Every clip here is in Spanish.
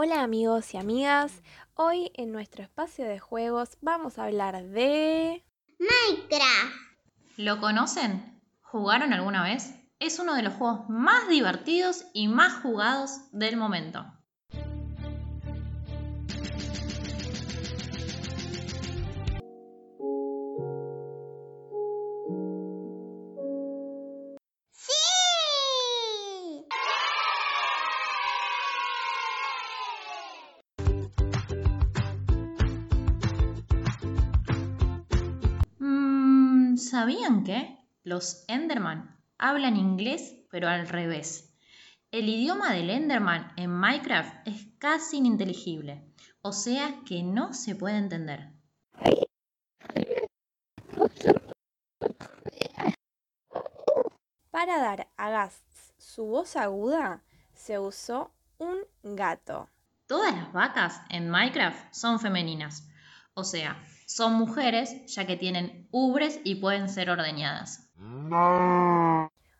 Hola amigos y amigas, hoy en nuestro espacio de juegos vamos a hablar de... Minecraft. ¿Lo conocen? ¿Jugaron alguna vez? Es uno de los juegos más divertidos y más jugados del momento. ¿Sabían que los Enderman hablan inglés pero al revés? El idioma del Enderman en Minecraft es casi ininteligible, o sea que no se puede entender. Para dar a Gast su voz aguda, se usó un gato. Todas las vacas en Minecraft son femeninas, o sea, son mujeres ya que tienen ubres y pueden ser ordeñadas.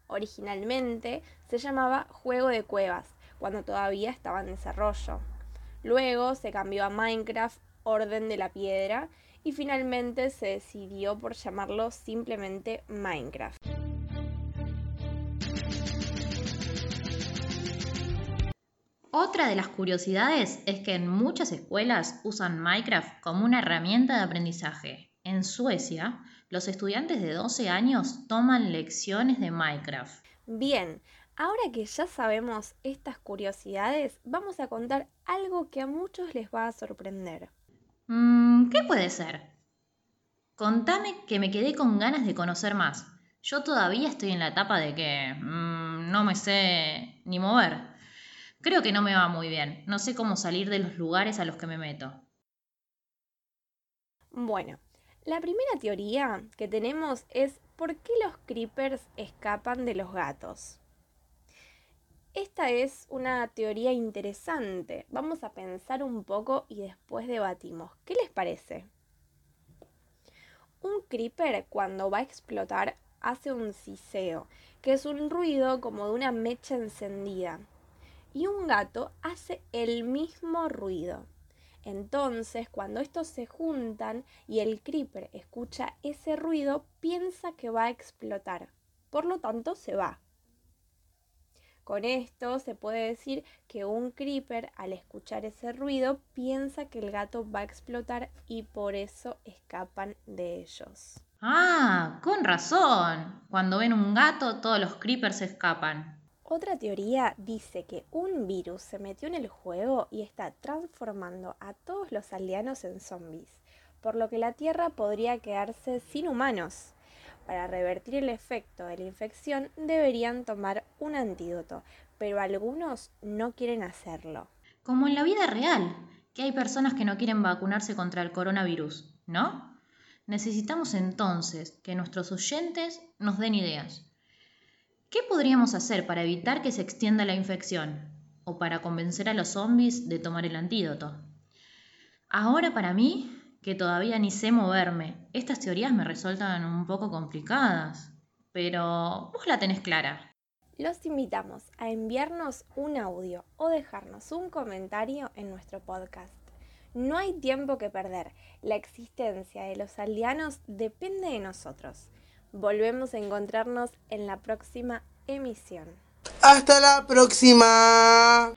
Originalmente se llamaba Juego de Cuevas, cuando todavía estaba en desarrollo. Luego se cambió a Minecraft Orden de la Piedra y finalmente se decidió por llamarlo simplemente Minecraft. Otra de las curiosidades es que en muchas escuelas usan Minecraft como una herramienta de aprendizaje. En Suecia, los estudiantes de 12 años toman lecciones de Minecraft. Bien, ahora que ya sabemos estas curiosidades, vamos a contar algo que a muchos les va a sorprender. Mm, ¿Qué puede ser? Contame que me quedé con ganas de conocer más. Yo todavía estoy en la etapa de que mm, no me sé ni mover. Creo que no me va muy bien. No sé cómo salir de los lugares a los que me meto. Bueno, la primera teoría que tenemos es por qué los creepers escapan de los gatos. Esta es una teoría interesante. Vamos a pensar un poco y después debatimos. ¿Qué les parece? Un creeper cuando va a explotar hace un siseo, que es un ruido como de una mecha encendida. Y un gato hace el mismo ruido. Entonces, cuando estos se juntan y el creeper escucha ese ruido, piensa que va a explotar. Por lo tanto, se va. Con esto se puede decir que un creeper al escuchar ese ruido piensa que el gato va a explotar y por eso escapan de ellos. Ah, con razón. Cuando ven un gato, todos los creepers escapan. Otra teoría dice que un virus se metió en el juego y está transformando a todos los aldeanos en zombies, por lo que la Tierra podría quedarse sin humanos. Para revertir el efecto de la infección deberían tomar un antídoto, pero algunos no quieren hacerlo. Como en la vida real, que hay personas que no quieren vacunarse contra el coronavirus, ¿no? Necesitamos entonces que nuestros oyentes nos den ideas. ¿Qué podríamos hacer para evitar que se extienda la infección? ¿O para convencer a los zombies de tomar el antídoto? Ahora para mí, que todavía ni sé moverme, estas teorías me resultan un poco complicadas. Pero vos la tenés clara. Los invitamos a enviarnos un audio o dejarnos un comentario en nuestro podcast. No hay tiempo que perder. La existencia de los aldeanos depende de nosotros. Volvemos a encontrarnos en la próxima emisión. Hasta la próxima.